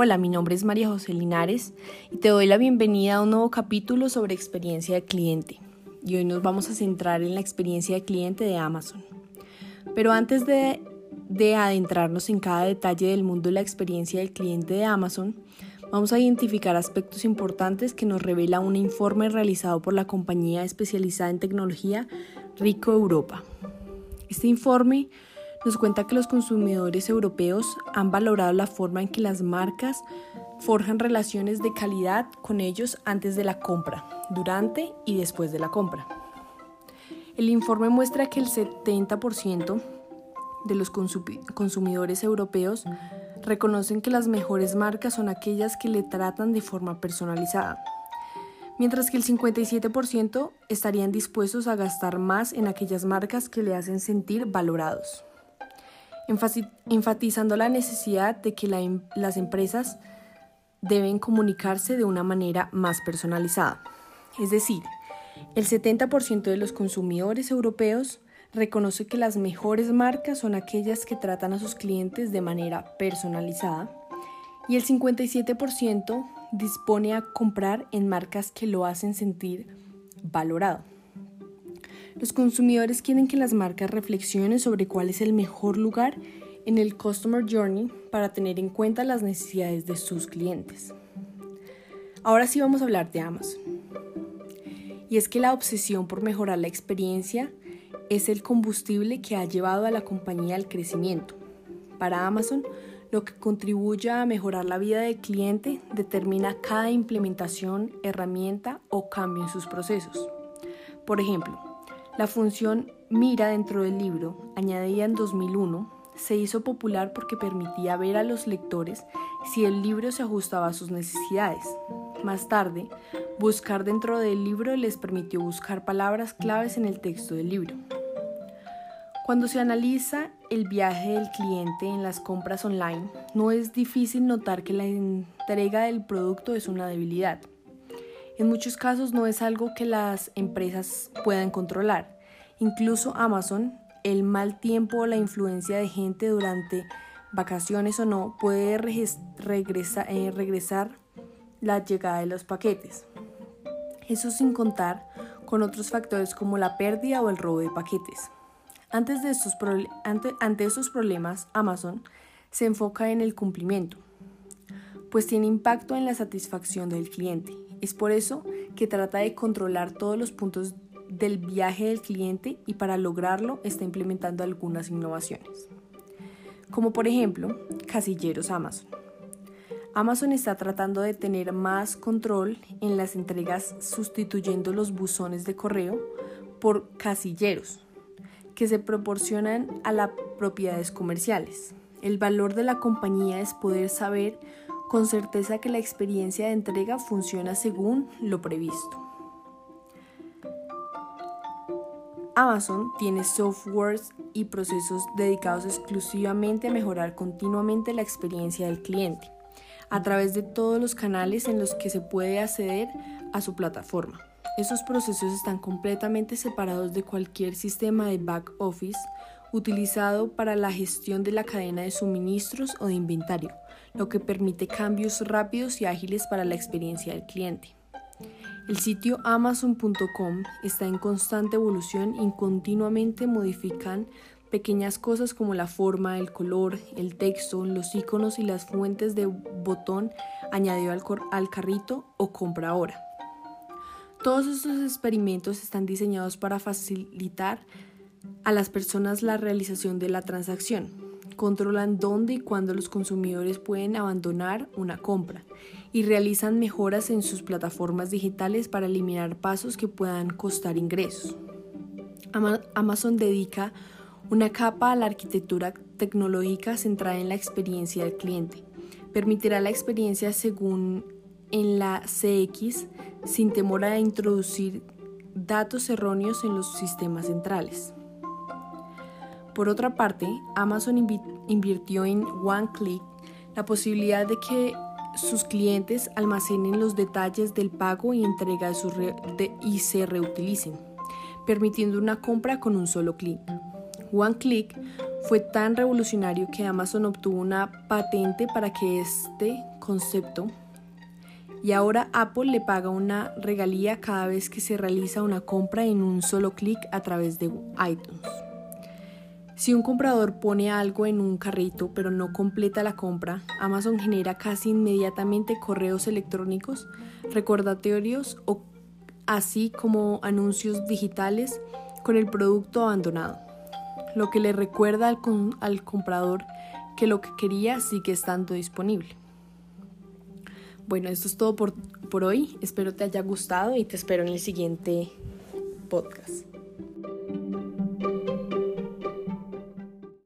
Hola, mi nombre es María José Linares y te doy la bienvenida a un nuevo capítulo sobre experiencia de cliente. Y hoy nos vamos a centrar en la experiencia de cliente de Amazon. Pero antes de, de adentrarnos en cada detalle del mundo de la experiencia del cliente de Amazon, vamos a identificar aspectos importantes que nos revela un informe realizado por la compañía especializada en tecnología Rico Europa. Este informe nos cuenta que los consumidores europeos han valorado la forma en que las marcas forjan relaciones de calidad con ellos antes de la compra, durante y después de la compra. El informe muestra que el 70% de los consumidores europeos reconocen que las mejores marcas son aquellas que le tratan de forma personalizada, mientras que el 57% estarían dispuestos a gastar más en aquellas marcas que le hacen sentir valorados enfatizando la necesidad de que em, las empresas deben comunicarse de una manera más personalizada. Es decir, el 70% de los consumidores europeos reconoce que las mejores marcas son aquellas que tratan a sus clientes de manera personalizada y el 57% dispone a comprar en marcas que lo hacen sentir valorado. Los consumidores quieren que las marcas reflexionen sobre cuál es el mejor lugar en el Customer Journey para tener en cuenta las necesidades de sus clientes. Ahora sí vamos a hablar de Amazon. Y es que la obsesión por mejorar la experiencia es el combustible que ha llevado a la compañía al crecimiento. Para Amazon, lo que contribuye a mejorar la vida del cliente determina cada implementación, herramienta o cambio en sus procesos. Por ejemplo, la función Mira dentro del libro, añadida en 2001, se hizo popular porque permitía ver a los lectores si el libro se ajustaba a sus necesidades. Más tarde, buscar dentro del libro les permitió buscar palabras claves en el texto del libro. Cuando se analiza el viaje del cliente en las compras online, no es difícil notar que la entrega del producto es una debilidad. En muchos casos no es algo que las empresas puedan controlar. Incluso Amazon, el mal tiempo o la influencia de gente durante vacaciones o no puede eh, regresar la llegada de los paquetes. Eso sin contar con otros factores como la pérdida o el robo de paquetes. Antes de ante, ante estos problemas, Amazon se enfoca en el cumplimiento, pues tiene impacto en la satisfacción del cliente es por eso que trata de controlar todos los puntos del viaje del cliente y para lograrlo está implementando algunas innovaciones. Como por ejemplo, casilleros Amazon. Amazon está tratando de tener más control en las entregas sustituyendo los buzones de correo por casilleros que se proporcionan a las propiedades comerciales. El valor de la compañía es poder saber con certeza que la experiencia de entrega funciona según lo previsto. Amazon tiene softwares y procesos dedicados exclusivamente a mejorar continuamente la experiencia del cliente, a través de todos los canales en los que se puede acceder a su plataforma. Esos procesos están completamente separados de cualquier sistema de back office utilizado para la gestión de la cadena de suministros o de inventario, lo que permite cambios rápidos y ágiles para la experiencia del cliente. El sitio amazon.com está en constante evolución y continuamente modifican pequeñas cosas como la forma, el color, el texto, los iconos y las fuentes de botón añadido al, carrito o compra ahora. Todos estos experimentos están diseñados para facilitar a las personas la realización de la transacción. Controlan dónde y cuándo los consumidores pueden abandonar una compra y realizan mejoras en sus plataformas digitales para eliminar pasos que puedan costar ingresos. Amazon dedica una capa a la arquitectura tecnológica centrada en la experiencia del cliente. Permitirá la experiencia según en la CX sin temor a introducir datos erróneos en los sistemas centrales. Por otra parte, Amazon invirtió en OneClick la posibilidad de que sus clientes almacenen los detalles del pago y entrega y se reutilicen, permitiendo una compra con un solo clic. OneClick fue tan revolucionario que Amazon obtuvo una patente para que este concepto y ahora Apple le paga una regalía cada vez que se realiza una compra en un solo clic a través de iTunes. Si un comprador pone algo en un carrito pero no completa la compra, Amazon genera casi inmediatamente correos electrónicos, recordatorios o así como anuncios digitales con el producto abandonado, lo que le recuerda al, comprador que lo que quería sigue estando disponible. Bueno, esto es todo por, por hoy. Espero te haya gustado y te espero en el siguiente podcast.